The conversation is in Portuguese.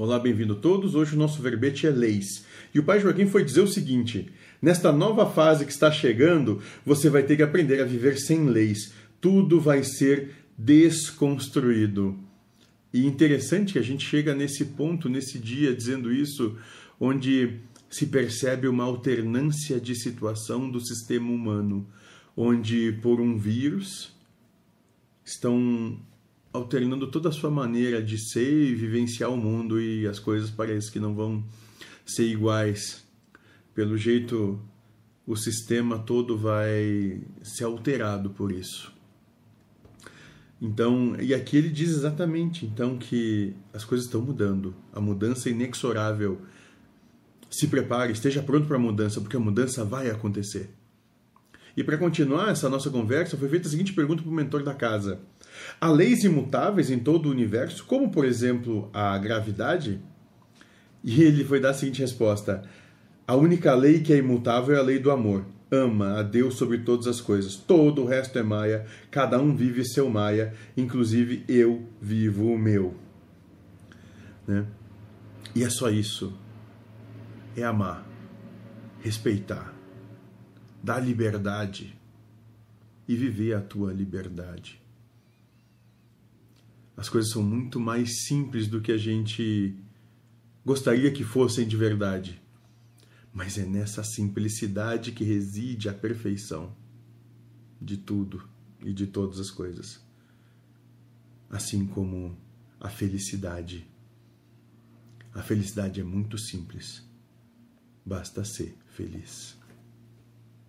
Olá, bem-vindo a todos. Hoje o nosso verbete é leis. E o pai Joaquim foi dizer o seguinte: nesta nova fase que está chegando, você vai ter que aprender a viver sem leis. Tudo vai ser desconstruído. E interessante que a gente chega nesse ponto, nesse dia, dizendo isso, onde se percebe uma alternância de situação do sistema humano, onde por um vírus estão alternando toda a sua maneira de ser e vivenciar o mundo e as coisas parecem que não vão ser iguais. Pelo jeito, o sistema todo vai ser alterado por isso. Então, e aqui ele diz exatamente então que as coisas estão mudando, a mudança é inexorável. Se prepare, esteja pronto para a mudança, porque a mudança vai acontecer. E para continuar essa nossa conversa, foi feita a seguinte pergunta para o mentor da casa: Há leis imutáveis em todo o universo, como por exemplo a gravidade? E ele foi dar a seguinte resposta: A única lei que é imutável é a lei do amor. Ama a Deus sobre todas as coisas. Todo o resto é maia, cada um vive seu maia, inclusive eu vivo o meu. Né? E é só isso. É amar, respeitar, dar liberdade e viver a tua liberdade as coisas são muito mais simples do que a gente gostaria que fossem de verdade. Mas é nessa simplicidade que reside a perfeição de tudo e de todas as coisas. Assim como a felicidade. A felicidade é muito simples. Basta ser feliz.